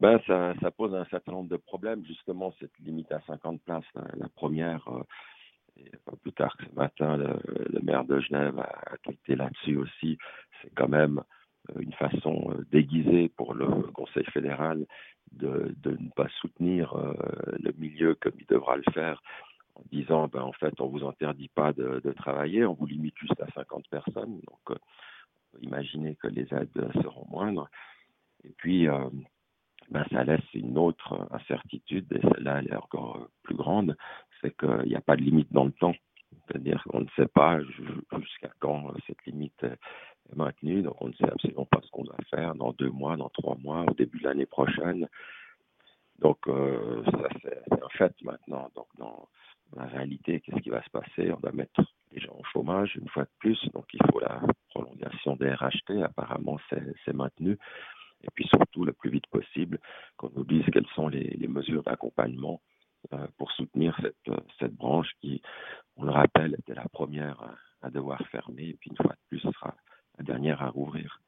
Ben, ça, pose un certain nombre de problèmes, justement, cette limite à 50 places. La, première, euh, plus tard que ce matin, le, maire de Genève a, a tweeté là-dessus aussi. C'est quand même euh, une façon euh, déguisée pour le Conseil fédéral de, ne pas soutenir le milieu comme il devra le faire en disant ben en fait on vous interdit pas de, de travailler, on vous limite juste à 50 personnes. Donc imaginez que les aides seront moindres. Et puis ben, ça laisse une autre incertitude, et celle-là elle est encore plus grande, c'est qu'il n'y a pas de limite dans le temps. C'est-à-dire qu'on ne sait pas jusqu'à quand cette limite est maintenue, donc on ne sait absolument pas ce qu'on va faire dans deux mois, dans trois mois, au début de l'année prochaine. Donc euh, ça c'est un fait maintenant. Donc dans la réalité, qu'est-ce qui va se passer? On va mettre les gens au chômage une fois de plus, donc il faut la prolongation des RHT. Apparemment c'est maintenu et puis surtout le plus vite possible qu'on nous dise quelles sont les, mesures d'accompagnement euh, pour soutenir cette, euh, cette branche qui, on le rappelle, était la première à devoir fermer et puis une fois de plus sera la dernière à rouvrir.